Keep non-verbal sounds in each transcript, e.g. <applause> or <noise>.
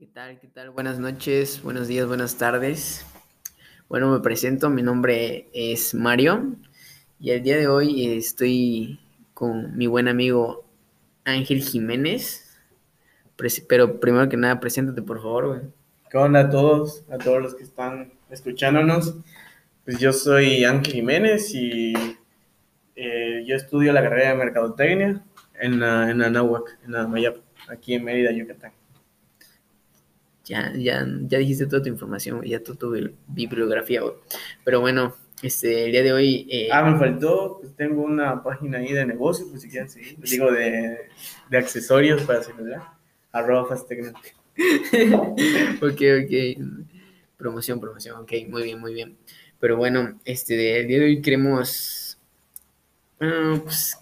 ¿Qué tal? ¿Qué tal? Buenas noches, buenos días, buenas tardes. Bueno, me presento, mi nombre es Mario y el día de hoy estoy con mi buen amigo Ángel Jiménez. Pero primero que nada, preséntate por favor, güey. ¿Qué onda a todos? A todos los que están escuchándonos. Pues yo soy Ángel Jiménez y eh, yo estudio la carrera de Mercadotecnia en la, en Anáhuac, en la Mayap, aquí en Mérida, Yucatán. Ya, ya, ya dijiste toda tu información, ya toda tu bibliografía, güey. Pero bueno, este, el día de hoy... Eh, ah, me faltó, pues tengo una página ahí de negocio, pues si quieren seguir. digo, de, de accesorios para celular. Arroba Fastecnet. <laughs> ok, ok. Promoción, promoción, ok, muy bien, muy bien. Pero bueno, este, el día de hoy queremos, ah, pues,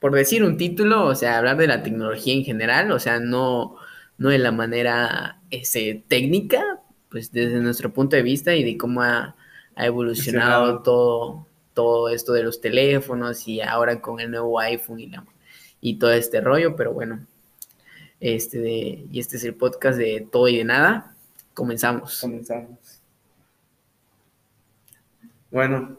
por decir un título, o sea, hablar de la tecnología en general, o sea, no, no de la manera ese, técnica, pues desde nuestro punto de vista y de cómo ha, evolucionado todo, todo esto de los teléfonos y ahora con el nuevo iPhone y, la, y todo este rollo, pero bueno, este de, y este es el podcast de todo y de nada. Comenzamos. Comenzamos. Bueno,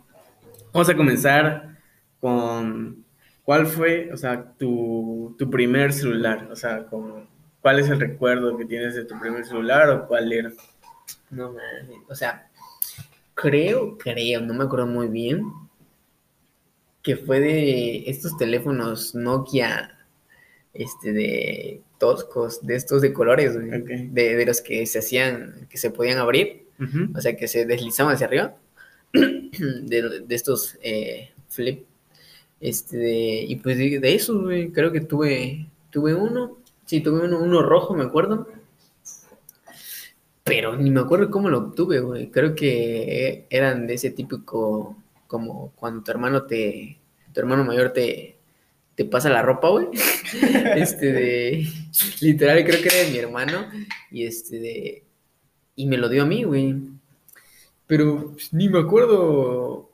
vamos a comenzar con cuál fue, o sea, tu, tu primer celular, o sea, con ¿Cuál es el recuerdo que tienes de tu primer celular o cuál era? No mames, o sea, creo, creo, no me acuerdo muy bien, que fue de estos teléfonos Nokia, este, de toscos, de estos de colores, de, los que se hacían, que se podían abrir, o sea, que se deslizaban hacia arriba, <clears throat> de, estos eh, flip, este, y pues de, de eso, creo que tuve, tuve uno, Sí, tuve uno, rojo, me acuerdo. Pero ni me acuerdo cómo lo obtuve, güey. Creo que eran de ese típico, como cuando tu hermano te, tu hermano mayor te, te pasa la ropa, güey. <laughs> este de, literal, creo que era de mi hermano. Y este de, y me lo dio a mí, güey. Pero pues, ni me acuerdo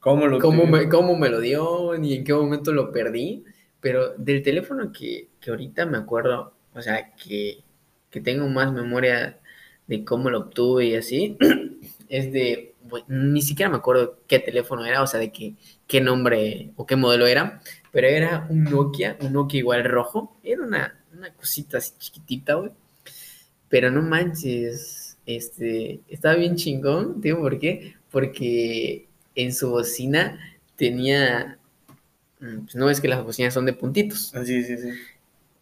cómo, lo cómo, me, cómo me lo dio, ni en qué momento lo perdí. Pero del teléfono que, ahorita me acuerdo, o sea, que, tengo más memoria de cómo lo obtuve y así, <clears throat> es de, ni siquiera me acuerdo qué teléfono era, o sea, de qué, qué nombre o qué modelo era, pero era un Nokia, un Nokia igual rojo, era una, una cosita así chiquitita, güey, pero no manches, este, estaba bien chingón, digo, ¿por qué? Porque en su bocina tenía pues no es que las bocinas son de puntitos. Ah, sí, sí, sí.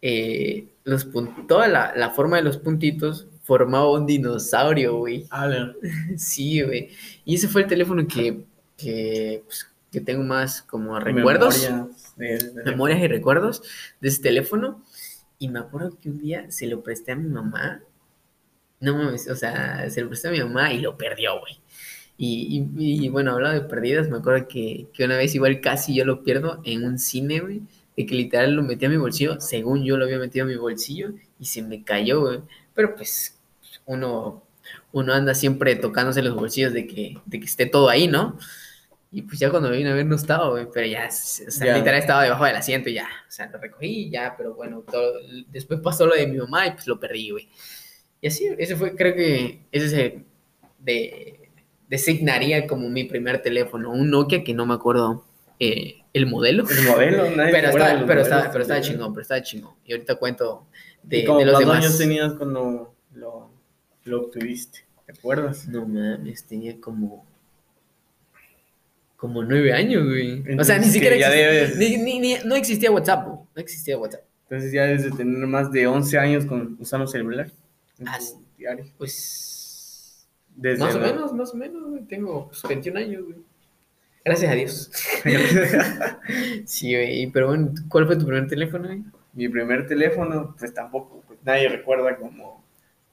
Eh, los toda la, forma de los puntitos formaba un dinosaurio, güey. Ah, <laughs> sí, güey. Y ese fue el teléfono que, que, pues, que tengo más como recuerdos. Memorias, y recuerdos de ese teléfono. Y me acuerdo que un día se lo presté a mi mamá. No mames, o sea, se lo presté a mi mamá y lo perdió, güey. Y, bueno, hablando de perdidas, me acuerdo que, una vez igual casi yo lo pierdo en un cine, güey, de que literal lo metí a mi bolsillo, según yo lo había metido a mi bolsillo, y se me cayó, güey. Pero pues uno, uno anda siempre tocándose los bolsillos de que, de que esté todo ahí, ¿no? Y pues ya cuando me vine a ver no estaba, güey, pero ya, o sea, literal estaba debajo del asiento y ya, o sea, lo recogí ya, pero bueno, todo, después pasó lo de mi mamá y pues lo perdí, güey. Y así, ese fue, creo que ese es el de designaría como mi primer teléfono, un Nokia que no me acuerdo eh, el modelo. El modelo, <laughs> nadie pero, está, pero, está, pero está chingón, pero está chingón. Y ahorita cuento de, de los demás. años tenías cuando lo, lo obtuviste? ¿Te acuerdas? No mames, tenía como como nueve años, güey. o sea, ni siquiera existía, ni, ni, no existía WhatsApp, güey. No existía WhatsApp. Entonces ya desde tener más de 11 años con, usando celular. Diario. Pues más o menos, más o menos, güey. Tengo 21 pues, años, güey. Gracias a Dios. <laughs> sí, güey. Pero bueno, ¿cuál fue tu primer teléfono, güey? Mi primer teléfono, pues tampoco, pues nadie recuerda como.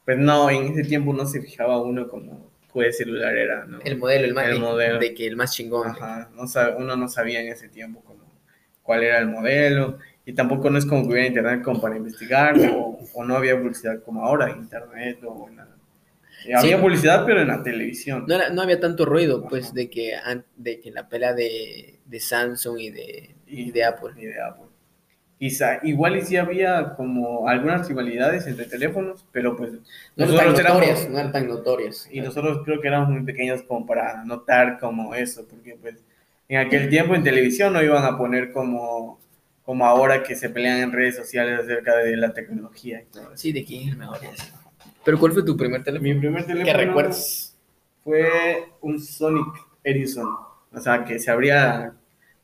Pues no, en ese tiempo no se fijaba uno como qué celular era, ¿no? El modelo, el más. El modelo. De que el más chingón. Ajá. No uno no sabía en ese tiempo como cuál era el modelo. Y tampoco no es como que hubiera internet como para investigar, o, o no había publicidad como ahora, internet o nada había publicidad, pero en la televisión. No, había tanto ruido, pues, de que, de que la pelea de, Samsung y de, y, de Apple. Y de Apple. Quizá, igual y sí había como algunas rivalidades entre teléfonos, pero pues No eran éramos, notorias, no eran tan notorias. y nosotros creo que éramos muy pequeños como para notar como eso, porque pues en aquel tiempo en televisión no iban a poner como, como ahora que se pelean en redes sociales acerca de la tecnología y todo eso. Sí, de quién es mejor. Pero ¿cuál fue tu primer teléfono? Mi primer teléfono Que recuerdes. fue un Sonic Ericsson, o sea que se abría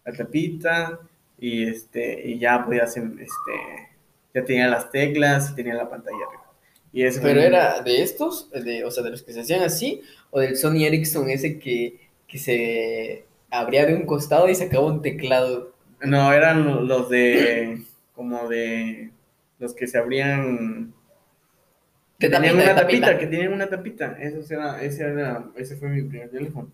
la tapita y este y ya podías este ya tenía las teclas y tenía la pantalla arriba. Y ese fue Pero mi- era de estos, de, o sea, de los que se hacían así, o del Sony Ericsson ese que, que se abría de un costado y sacaba un teclado. No, eran lo- los de. como de. los que se abrían. Que tenían una tapita. tapita, que tenían una tapita. Eso era, ese, era, ese fue mi primer teléfono.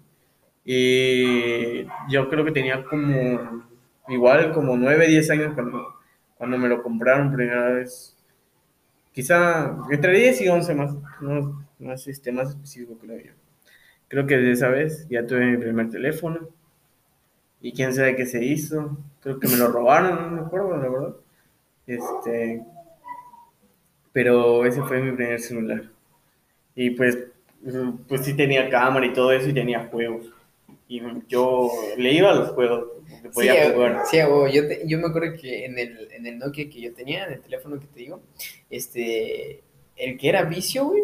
Y yo creo que tenía como. igual como 9, 10 años cuando, cuando me lo compraron primera vez. Quizá entre 10 y 11 más. No, más, este, más específico, creo yo. Creo que de esa vez ya tuve mi primer teléfono. Y quién sabe qué se hizo. Creo que me lo robaron, no me acuerdo, la verdad. Este. Pero ese fue mi primer celular. Y pues, pues sí tenía cámara y todo eso y tenía juegos. Y yo le iba a los juegos, Sí, podía a- jugar. sí, yo, te- yo me acuerdo que en el, en el Nokia que yo tenía, en el teléfono que te digo, este, el que era vicio, güey,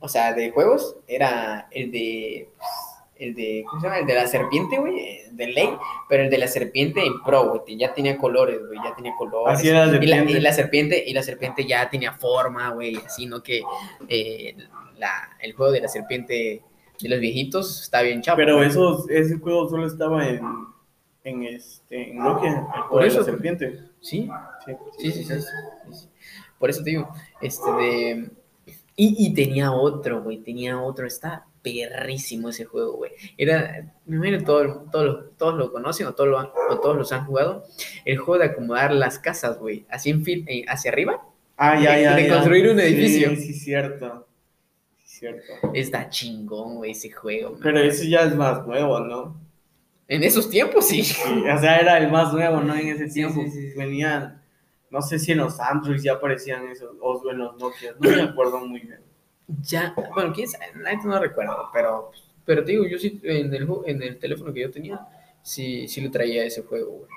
o sea, de juegos, era el de, pues, el de, ¿cómo se llama? El de la serpiente, güey, eh, de ley, pero el de la serpiente en pro, güey, ya tenía colores, güey, ya tenía colores. Así era la Y la, serpiente. y la serpiente, y la serpiente ya tenía forma, güey, así, ¿no? Que eh, la, el juego de la serpiente de los viejitos está bien chapo. Pero esos, ese juego solo estaba en, en, este, en Nokia, el juego Por de eso. la serpiente. Sí, Sí, Sí, sí, sí, sí, sí. Por eso te digo, este de... Y, y tenía otro, güey, tenía otro, está perrísimo ese juego, güey. Era, me imagino todo, todos, lo, todos lo conocen o todos lo, han- o todos los han jugado. El juego de acomodar las casas, güey, así en fil, eh, hacia arriba. Ah, ya, ya. de ya. construir un edificio. Sí, sí, cierto. Sí, cierto. Está chingón, güey, ese juego. man. Pero ese ya es más nuevo, ¿no? En esos tiempos, sí. Sí, o sea, era el más nuevo, ¿no? En ese tiempo. sí. Venían, no sé si en los Android ya aparecían esos, o en los Nokia, no me acuerdo muy bien. Ya, bueno, quién sabe, neta no recuerdo, pero, pero te digo, yo sí, en el, en el teléfono que yo tenía, sí, sí lo traía ese juego, güey.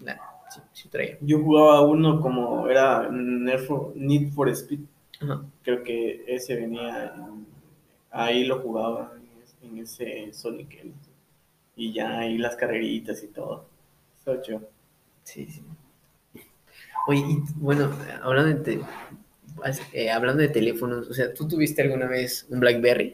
Nah, sí, sí traía. Yo jugaba uno como era Need for, Speed, Ajá. creo que ese venía, en- ahí lo jugaba en, ese Sonic. Y ya ahí las carreritas y todo. Chido. Sí, sí. Oye, y bueno, hablando de, eh, hablando de teléfonos, o sea, ¿tú tuviste alguna vez un BlackBerry?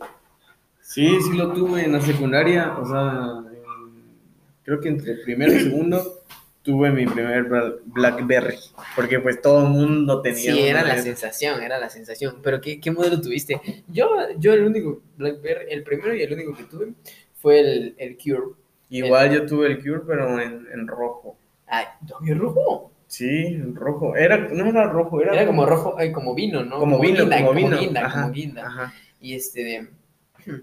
Sí, sí lo tuve en la secundaria, o sea, en- creo que entre primero y segundo tuve mi primer Bla- BlackBerry, porque pues todo el mundo tenía. Sí, era la sensación, era la sensación. Pero ¿qué, qué modelo tuviste? Yo, yo el único BlackBerry, el primero y el único que tuve fue el, el Cure. Igual yo tuve el Cure, pero en, en rojo. Ay, ¿no, rojo? Sí, rojo. Era, no era rojo, era, Era como rojo, como vino, ¿no? como vino, guinda, como vino. guinda, Ajá, como guinda. ajá. Y este de... <clears throat>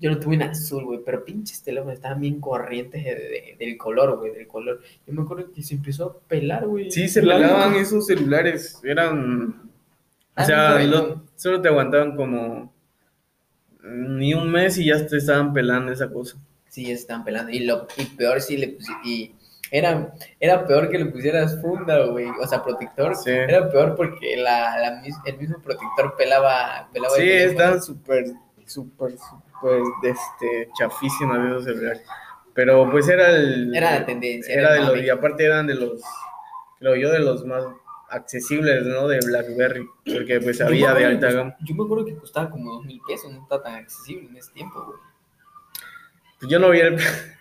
Yo lo tuve en azul, güey, pero pinches teléfonos estaban bien corrientes de- de- del color, güey, del color. Yo me acuerdo que se empezó a pelar, güey. Sí, se blanco. pelaban esos celulares, eran... O Ah, sea, no, lo- no. solo te aguantaban como ni un mes y ya te estaban pelando esa cosa. Sí, ya se estaban pelando. Y, lo, y peor si le y era, era peor que le pusieras funda, güey, o sea, protector. Sí. Era peor porque la, el mismo protector pelaba, pelaba el Sí, teléfono. estaban súper, súper, súper, este, chafísimas esos celulares. Pero pues era el... Era la tendencia, Era era de el los, y aparte eran de los, creo yo, de los más accesibles, ¿no? De BlackBerry, porque pues había de alta gama. Yo me acuerdo que costaba como dos mil pesos, no estaba tan accesible en ese tiempo, güey. Pues yo no vi el,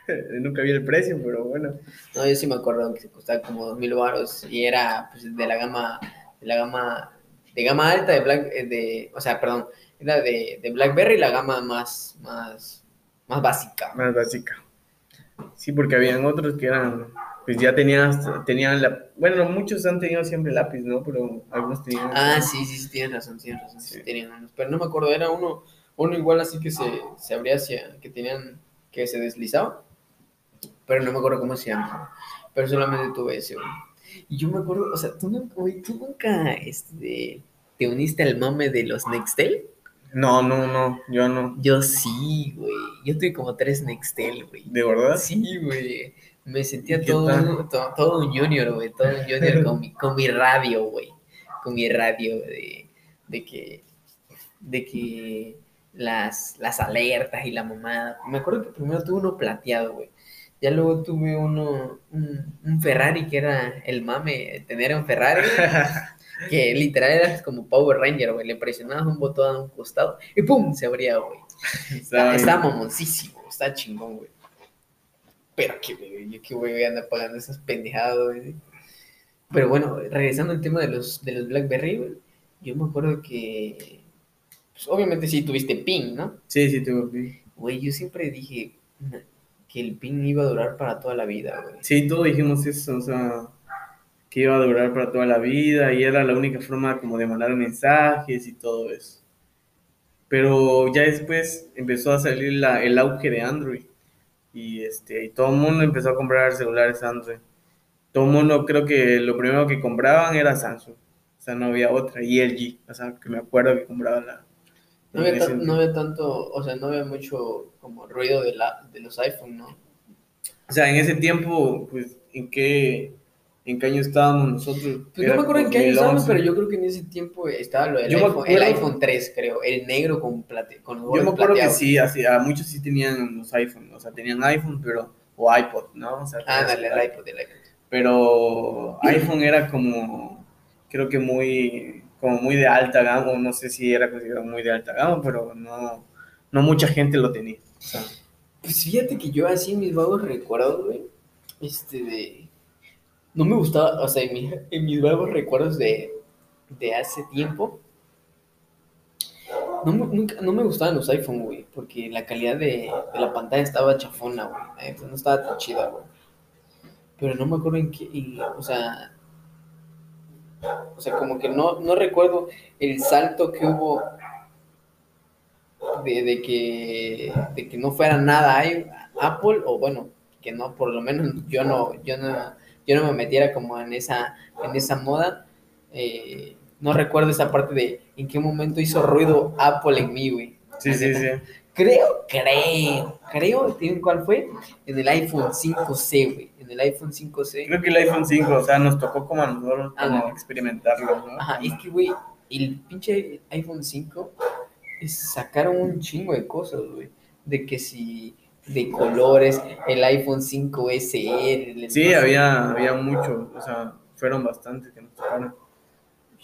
<laughs> nunca vi el precio, pero bueno. No, yo sí me acuerdo que costaba como dos mil baros y era pues, de la gama, de la gama, de gama alta de Black, eh, de, o sea, perdón, era de, de BlackBerry la gama más, más, más básica. Más básica. Sí, porque habían otros que eran, pues ya tenían, tenían la, bueno, muchos han tenido siempre lápiz, ¿no? Pero algunos tenían... Ah, sí, sí, sí, tienes razón, tienes razón, sí, Sí. tenían unos, pero no me acuerdo, era uno, uno igual así que se, se abría hacia, que tenían, que se deslizaba, pero no me acuerdo cómo se llama, pero solamente tuve ese, güey. Y yo me acuerdo, o sea, tú nunca, güey, tú nunca, este, te uniste al mame de los Nextel. No, no, no, yo no. Yo sí, güey. Yo tuve como tres Nextel, güey. ¿De verdad? Sí, güey. Me sentía ¿Y qué todo, todo, un junior, güey. Todo un junior <laughs> con mi, con mi radio, güey. Con mi radio de, de que, de que las, las alertas y la mamada. Me acuerdo que primero tuve uno plateado, güey. Ya luego tuve uno, un, un Ferrari que era el mame, tener un Ferrari, <laughs> que literal era como Power Ranger, güey. Le presionabas un botón a un costado y ¡pum! se abría, güey. Está, mamoncísimo, está chingón, güey. Pero que, güey, qué güey voy a andar pagando esas pendejadas, güey. Pero bueno, regresando al tema de los, de los Blackberry, güey. Yo me acuerdo que. Pues obviamente sí tuviste ping, ¿no? Sí, sí, tuve. Güey, yo siempre dije "Na- que el ping iba a durar para toda la vida. Sí, todos dijimos eso, o sea, que iba a durar para toda la vida y era la única forma como de mandar mensajes y todo eso. Pero ya después empezó a salir el auge de Android y, este, y todo el mundo empezó a comprar celulares Android. Todo el mundo creo que lo primero que compraban era Samsung, o sea, no había otra, y LG, o sea, que me acuerdo que compraba la... No había, en ta- ese no había tanto, o sea, no había mucho como ruido de, la, de los iPhone, ¿no? O sea, en ese tiempo, pues, ¿en qué, en qué año estábamos nosotros? Pues no me acuerdo en qué año 2011. estábamos, pero yo creo que en ese tiempo estaba lo del Yo iPhone, el iPhone 3, creo, el negro con, plate, con los Yo me acuerdo que sí, así, a muchos sí tenían los iPhone, o sea, tenían iPhone, pero, o iPod, ¿no? O sea, Ah, dale, el iPod, el iPod. Pero iPhone era como, creo que muy, como muy de alta gama, no sé si era considerado muy de alta gama, pero no, no mucha gente lo tenía. Pues fíjate que yo así mis vagos recuerdos, güey, este de... No me gustaba, o sea, en, mi- en mis vagos recuerdos de, de hace tiempo, no me, nunca- no me gustaban los iPhone, güey, porque la calidad de, la pantalla estaba chafona, güey, no estaba tan chida, güey. Pero no me acuerdo en qué, o sea, o sea, como que no, no recuerdo el salto que hubo de, de que, de que no fuera nada Apple, o bueno, que no, por lo menos yo no, yo no, yo no me metiera como en esa, en esa moda. eh, no recuerdo esa parte de en qué momento hizo ruido Apple en mí, güey. sí, sí, sí. Creo, creo, creo, ¿tienen cuál fue? En el iPhone 5C, güey. En el iPhone 5C. Creo que el iPhone 5, o sea, nos tocó como a nosotros Ah, como experimentarlo, ¿no? Ajá, es que, güey, el pinche iPhone 5 es- sacaron un chingo de cosas, güey. De que si, de colores, el iPhone 5 SE. Sí, había, había mucho, o sea, fueron bastantes que nos tocaron.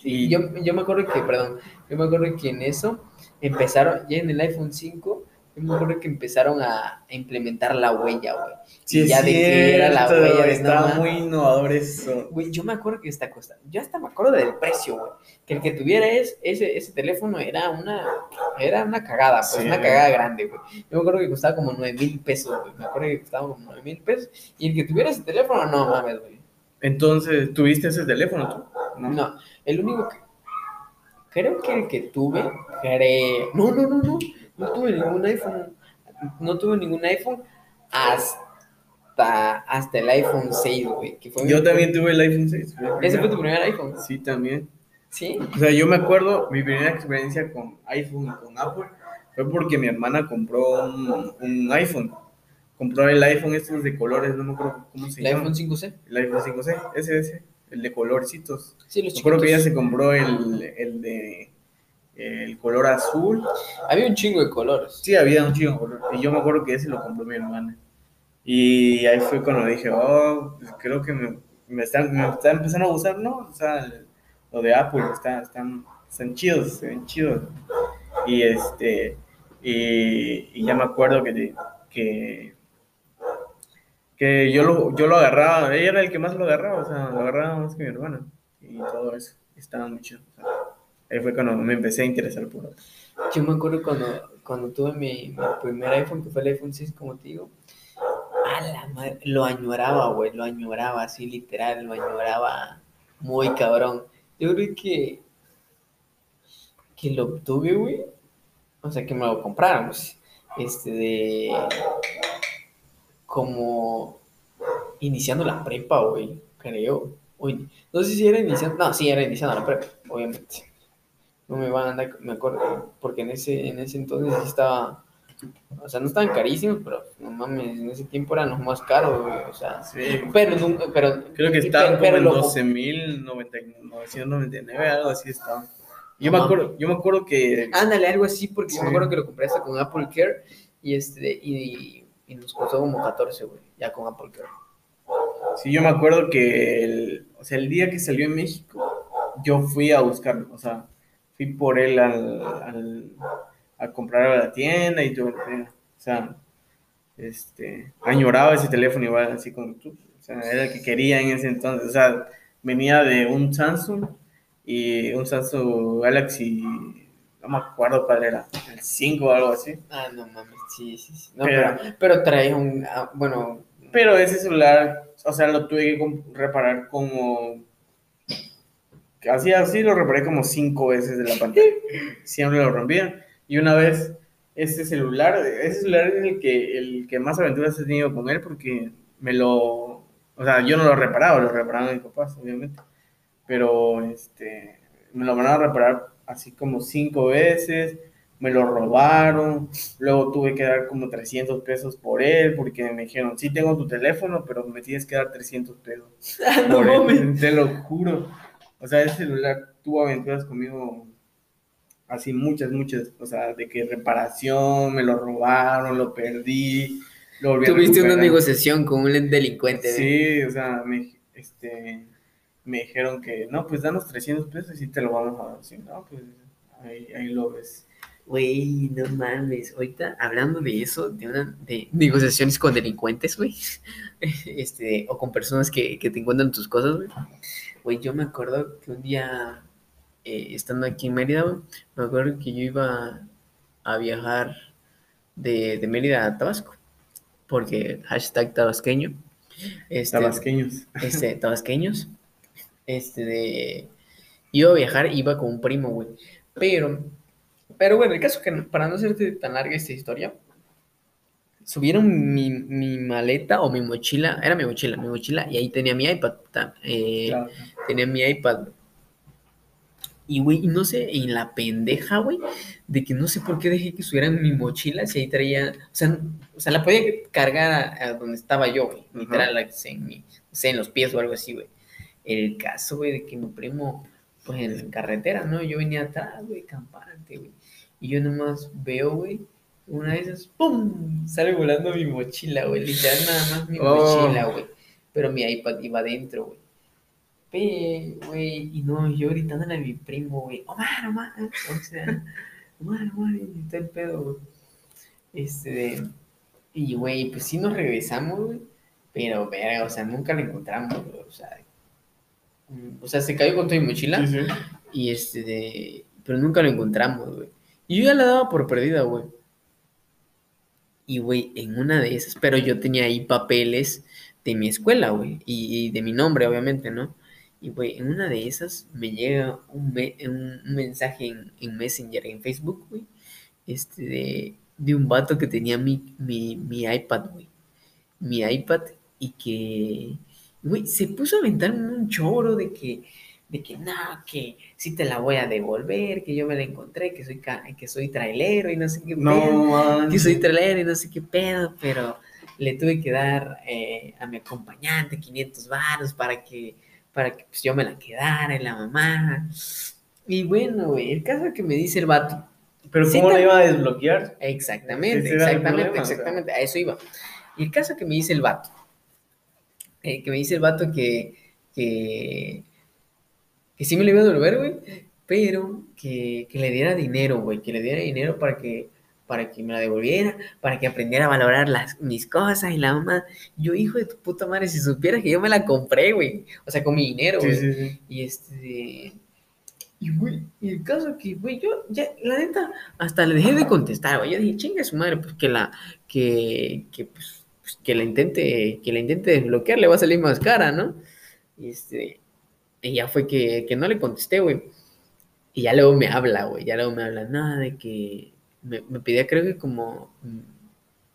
Y yo, yo me acuerdo que, perdón, yo me acuerdo que en eso empezaron, ya en el iPhone 5, yo me acuerdo que empezaron a implementar la huella, güey. sí, y ya de que era la cierto, huella de estaba nada. muy innovador eso. Güey, yo me acuerdo que esta cosa, yo hasta me acuerdo del precio, güey. Que el que tuviera es, ese, ese teléfono era una, era una cagada, pues, Sí, una cagada grande, güey. Yo me acuerdo que costaba como 9 mil pesos, güey. Me acuerdo que costaba como 9 mil pesos. Y el que tuviera ese teléfono, no mames, güey. Entonces, ¿tuviste ese teléfono tú? No, el único que. Creo que el que tuve, creo. No, no, no, no. No tuve ningún iPhone. No tuve ningún iPhone hasta, hasta el iPhone 6, güey. Que fue mi- Yo también tuve el iPhone 6. fue el Ese fue tu primer iPhone. Sí, también. ¿Sí? O sea, yo me acuerdo, mi primera experiencia con iPhone y con Apple fue porque mi hermana compró un, un iPhone. Compró el iPhone estos de colores, no me acuerdo cómo se El llama. iPhone 5C. El iPhone 5C, ese, ese, el de colorcitos. Sí, los Me acuerdo que ella chiquitos. se compró el, el de el color azul. Había un chingo de colores. Sí, había un chico color. Y yo me acuerdo que ese lo compró mi hermana. Y ahí fue cuando dije, oh, pues creo que me, me, está, me está empezando a gustar, ¿no? O sea, el- lo de Apple, está, están, están chidos, se ven chidos. Y este, y, y ya me acuerdo que, que, que yo, lo, yo lo agarraba, ella era el que más lo agarraba, o sea, lo agarraba más que mi hermana. Y todo eso, estaba muy chido. o sea, ahí fue cuando me empecé a interesar por Apple. Yo me acuerdo cuando, cuando tuve mi, primer iPhone, que fue el iPhone 6, como te digo. A la madre, lo añoraba, güey, lo añoraba, así literal, lo añoraba muy cabrón. Yo creo que, que lo obtuve, güey. O sea, que me lo compraron, pues, este, de, como iniciando la prepa, güey, creo. Uy, no sé si era iniciando. No, sí, era iniciando la prepa, obviamente. No me van a andar, me acuerdo, porque en ese, en ese entonces estaba. O sea, no estaban carísimos, pero no mames, en ese tiempo eran los más caros, güey. O sea, Sí. pero nunca, pero. Creo que estaban como en lo- 12.999, algo así estaban. Yo No me acuerdo, yo me acuerdo que Ándale, algo así, porque yo me acuerdo que lo compré hasta con Apple Care y este y, y nos costó como 14, güey, ya con Apple Care. Sí, yo me acuerdo que el, o sea, el día que salió en México, yo fui a buscarlo, o sea, fui por él al, al- a comprar a la tienda y todo, o sea, este, añoraba ese teléfono igual, así como tú, o sea, era el que quería en ese entonces, o sea, venía de un Samsung y un Samsung Galaxy, no me acuerdo cuál era, el 5 o algo así, Ah, no mames, sí, sí, sí. No, Pero- pero, pero trae un, ah, bueno, Pero ese celular, o sea, lo tuve que reparar como. Así, así lo reparé como cinco veces de la pantalla. <laughs> Siempre lo rompía. Y una vez, este celular, ese celular es el que, el que más aventuras he tenido con él porque me lo. O sea, yo no lo reparaba, lo reparaban mis papás, obviamente. Pero este, me lo mandaron a reparar así como cinco veces. Me lo robaron. Luego tuve que dar como 300 pesos por él porque me dijeron, sí tengo tu teléfono, pero me tienes que dar 300 pesos. <laughs> Ah, no Por él, te lo juro. O sea, ese celular tuvo aventuras conmigo así muchas, muchas. O sea, de que reparación, me lo robaron, lo perdí, lo volví a Tuviste una negociación con un delincuente. ¿eh? Sí, o sea, me, este, me dijeron que, no, pues danos 300 pesos y te lo vamos a dar. Sí, no, pues ahí, ahí lo ves. Güey, no mames. Ahorita hablando de eso, de una de negociaciones con delincuentes, güey. <laughs> Este, o con personas que, que te encuentran tus cosas, güey. Güey, yo me acuerdo que un día, eh, estando aquí en Mérida, me acuerdo que yo iba a viajar de, de Mérida a Tabasco. Porque hashtag tabasqueño. Este, Tabasqueños. este, tabasqueños. Este, de... Iba a viajar, iba con un primo, güey. Pero, pero bueno, el caso que, para no hacerte tan larga esta historia, subieron mi, mi maleta o mi mochila, era mi mochila, mi mochila, y ahí tenía mi iPad, eh, Claro. tenía mi iPad. Y, güey, no sé, en la pendeja, güey, de que no sé por qué dejé que subieran mi mochila si ahí traía, o sea, o sea la podía cargar a, a donde estaba yo, güey, literal, like, en, mi, no sé, en los pies o algo así, güey. El caso, güey, de que mi primo, pues en carretera, ¿no? Yo venía atrás, güey, campante, güey. Y yo nomás veo, güey, una de esas, ¡pum! Sale volando mi mochila, güey, literal, nada más mi Oh. mochila, güey. Pero mi iPad iba adentro, güey. Pe, güey, y no, yo gritándole a mi primo, güey, Omar, Omar, o sea, Omar, Omar, y todo el pedo, güey. Este, y güey, pues sí nos regresamos, güey, pero, verga, o sea, nunca lo encontramos, güey, o sea, mm, o sea, se cayó con toda mi mochila, Sí, sí. y este, de- pero nunca lo encontramos, güey. Y yo ya la daba por perdida, güey. Y, güey, en una de esas, pero yo tenía ahí papeles de mi escuela, güey, y, de mi nombre, obviamente, ¿no? Y, güey, en una de esas me llega un, me- un mensaje en, en Messenger, en Facebook, güey, este, de, de un vato que tenía mi, mi, mi iPad, güey. Mi iPad, y que, güey, se puso a aventarme un choro de que, de que, no, que sí te la voy a devolver, que yo me la encontré, que soy, que soy trailero y no sé qué pedo No, man. que soy trailero y no sé qué pedo, pero le tuve que dar eh, a mi acompañante 500 varos para que, para que pues, yo me la quedara y la mamá. Y bueno, güey, el caso que me dice el vato. Pero ¿cómo tam- iba a desbloquear? Exactamente, exactamente, problema, o sea. exactamente, a eso iba. Y el caso que me dice el vato, eh, que me dice el vato que, que, que sí me lo iba a devolver, güey, pero que, que le diera dinero, güey, que le diera dinero para que, para que me la devolviera, para que aprendiera a valorar las, mis cosas y la mamá. Yo, hijo de tu puta madre, si supieras que yo me la compré, güey, o sea, con mi dinero, Sí, güey. sí, sí. Y este. Y, güey, y el caso que, güey, yo, ya, la neta, hasta le dejé de contestar, güey. Yo dije, chinga su madre, pues que la, que, que, pues, pues, que la intente, que la intente desbloquear, le va a salir más cara, ¿no? Y este, y ya fue que, que no le contesté, güey. Y ya luego me habla, güey, ya luego me habla, nada de que, me, me pedía creo que como,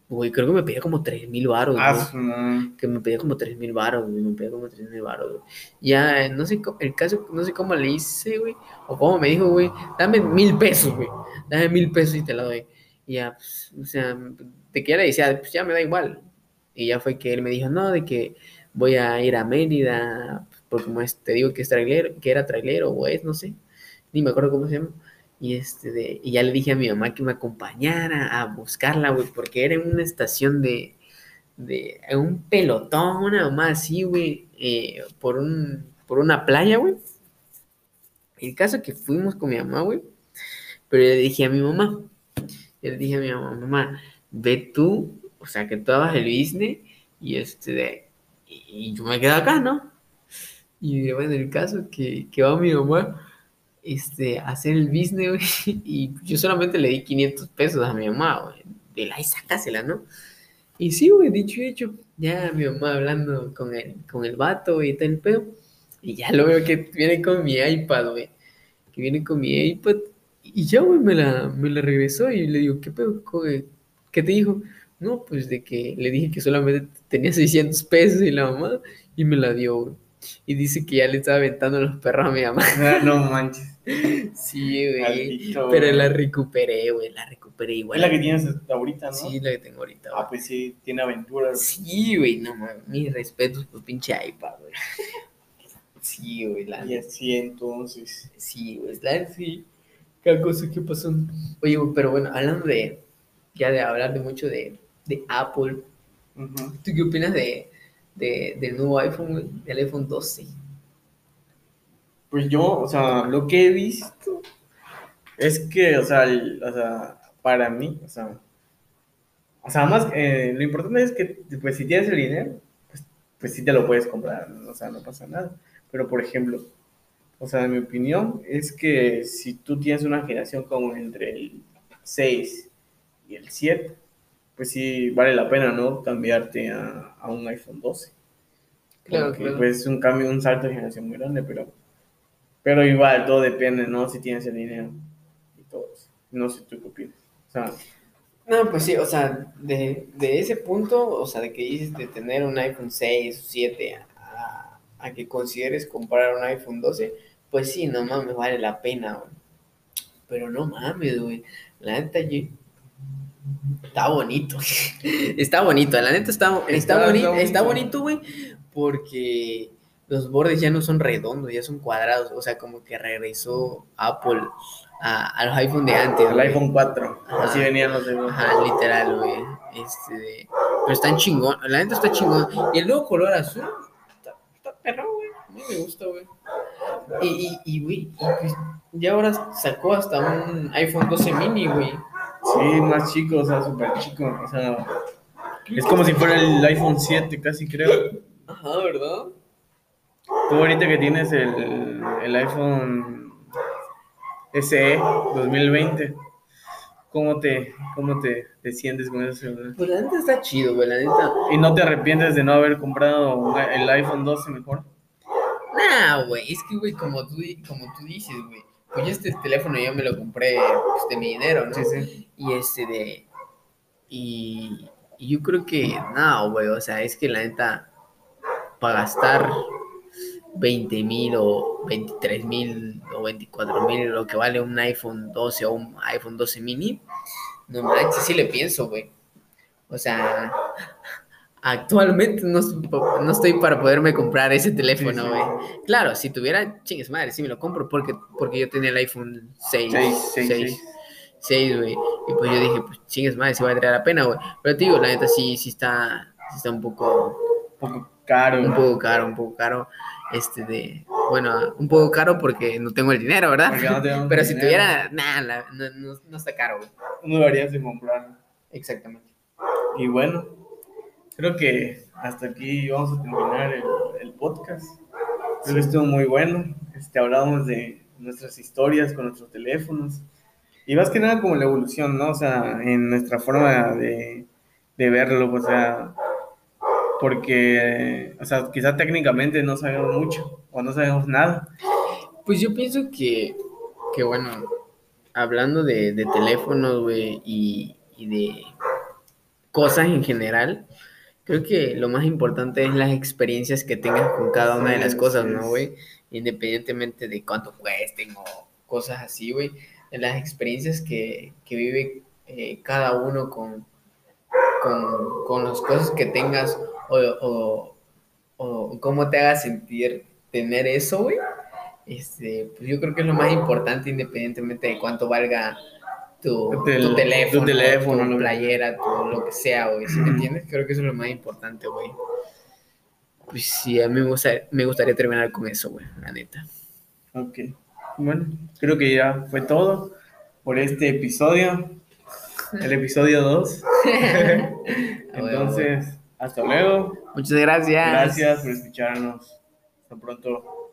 Güey, creo que me pedía como 3 mil baros, Ah, güey. madre. Que me pedía como 3 mil baros, güey. Me pedía como 3 mil baros, güey. Ya, no sé, cómo- el caso, no sé cómo le hice, güey. O cómo me dijo, güey, dame mil pesos, güey. Dame mil pesos y te la doy. Y ya, pues, o sea, de que ya le decía, pues ya me da igual. Y ya fue que él me dijo, no, de que voy a ir a Mérida, porque como es, te digo que es trailero, que era trailero o es, no sé, ni me acuerdo cómo se llama. Y, este de, y ya le dije a mi mamá que me acompañara a buscarla, güey, porque era en una estación de, de un pelotón, una mamá así, güey, eh, por, un, por una playa, güey. El caso que fuimos con mi mamá, güey, pero yo le dije a mi mamá, le dije a mi mamá, mamá, ve tú, o sea, que tú hagas el business y este de, y yo me quedo acá, ¿no? Y bueno, el caso que, que va mi mamá este, a hacer el business, güey, <laughs> y yo solamente le di 500 pesos a mi mamá, güey, de la y sácasela, ¿no? Y sí, güey, dicho y hecho, ya mi mamá hablando con el, con el vato y tal pedo, y ya lo veo que viene con mi iPad, güey, que viene con mi iPad, y ya, güey, me la, me la regresó y le digo, ¿qué pedo? co- ¿Qué te dijo? No, pues de que le dije que solamente tenía 600 pesos y la mamá, y me la dio, güey. Y dice que ya le estaba aventando los perros a mi mamá. Ah, No manches. <laughs> Sí, güey. Maldito, Pero la recuperé, güey. La recuperé igual. Es la que tienes ahorita, ¿no? Sí, la que tengo ahorita. Ah, pues sí, tiene aventuras. Sí, güey, no mames. Mis respetos por pinche iPad, güey. <laughs> Sí, güey, la Y así entonces. Sí, güey, la sí. Cada cosa que pasó. Oye, güey, pero bueno, hablando de. Ya de hablar de mucho de, de Apple. ¿Tú qué opinas de, de, del nuevo iPhone? Del iPhone 12. Pues yo, o sea, lo que he visto es que, o sea, o sea para mí, o sea, o sea, más, eh, lo importante es que, pues, si tienes el dinero, pues, pues sí te lo puedes comprar, o sea, no pasa nada. Pero, por ejemplo, o sea, en mi opinión, es que si tú tienes una generación como entre el 6 y el 7, pues sí vale la pena, ¿no? Cambiarte a, a un iPhone 12. Claro, Porque, claro. Pues es un cambio, un salto de generación muy grande, pero, pero igual todo depende, ¿no? Si tienes el dinero y todo eso. No sé tú qué opinas. O sea, No, pues sí, o sea, de, de ese punto, o sea, de que dices de tener un iPhone 6 o 7 a, a que consideres comprar un iPhone 12, pues sí, no mames, vale la pena, güey. Pero no mames, güey. La neta, yo- está bonito. <laughs> está bonito, la neta está, está, Está- boni- está está bonito. bonito, güey, porque los bordes ya no son redondos, ya son cuadrados. O sea, como que regresó Apple a, a los iPhone de antes. güey. iPhone 4, Ajá. así venían los de Ajá, literal, güey. Este, pero están chingón, la neta está chingón. Y el nuevo color azul está, está perro, güey. A mí me gusta, güey. Y, y, y, güey, y pues, ya ahora sacó hasta un iPhone 12 mini, güey. Sí, más chico, o sea, súper chico. O sea, es como si fuera el iPhone 7, casi creo. Ajá, ¿verdad? Tú ahorita que tienes el, el iPhone SE 2020, ¿cómo te, cómo te, te sientes con ese celular? Pues la neta está chido, güey, la neta. ¿Y no te arrepientes de no haber comprado el iPhone 12 mejor? Nah, güey, es que, güey, como tú, como tú dices, güey. Pues yo este teléfono yo me lo compré pues, de mi dinero, ¿no? Sí, sí. Y este de. Y, y yo creo que, no, güey, o sea, es que la neta, para gastar 20 mil o 23 mil o 24 mil, lo que vale un iPhone 12 o un iPhone 12 mini, no manches, sí le pienso, güey. O sea, actualmente no, no estoy para poderme comprar ese teléfono, Sí. Claro, si tuviera, chingues madre, sí me lo compro porque, porque yo tenía el iPhone 6. Seis, seis, 6. seis. 6, güey. Y pues yo dije, pues chingues madre, si va a traer la pena, güey. Pero te digo, la neta sí, sí está, sí está un poco, Un poco caro. un poco caro, un poco caro. Este de, bueno, un poco caro porque no tengo el dinero, ¿verdad? No <laughs> Pero si dinero. tuviera, nada, no, no, no está caro, güey. No deberías de comprarlo. Exactamente. Y bueno, creo que hasta aquí vamos a terminar el, el podcast. Creo que estuvo muy bueno. Este, hablábamos de nuestras historias con nuestros teléfonos. Y más que nada como la evolución, ¿no? O sea, en nuestra forma de, de verlo, o sea, porque, o sea, quizá técnicamente no sabemos mucho o no sabemos nada. Pues yo pienso que, que bueno, hablando de, de teléfonos, güey, y, y de cosas en general, creo que lo más importante es las experiencias que tengas con cada una de las cosas. ¿no, güey? Independientemente de cuánto cuesten o cosas así, güey. Las experiencias que, que vive eh, cada uno con, con, con las cosas que tengas o, o, o cómo te haga sentir tener eso, güey. Este, pues yo creo que es lo más importante independientemente de cuánto valga tu, tel- tu teléfono, tu teléfono, tu playera, tu lo que sea, güey. ¿Sí me entiendes? Creo que eso es lo más importante, güey. Pues sí, a mí me, gusta, me gustaría terminar con eso, güey, la neta. Ok. Bueno, creo que ya fue todo por este episodio. El episodio 2. <laughs> Entonces, hasta luego. Muchas gracias. Gracias por escucharnos. Hasta pronto.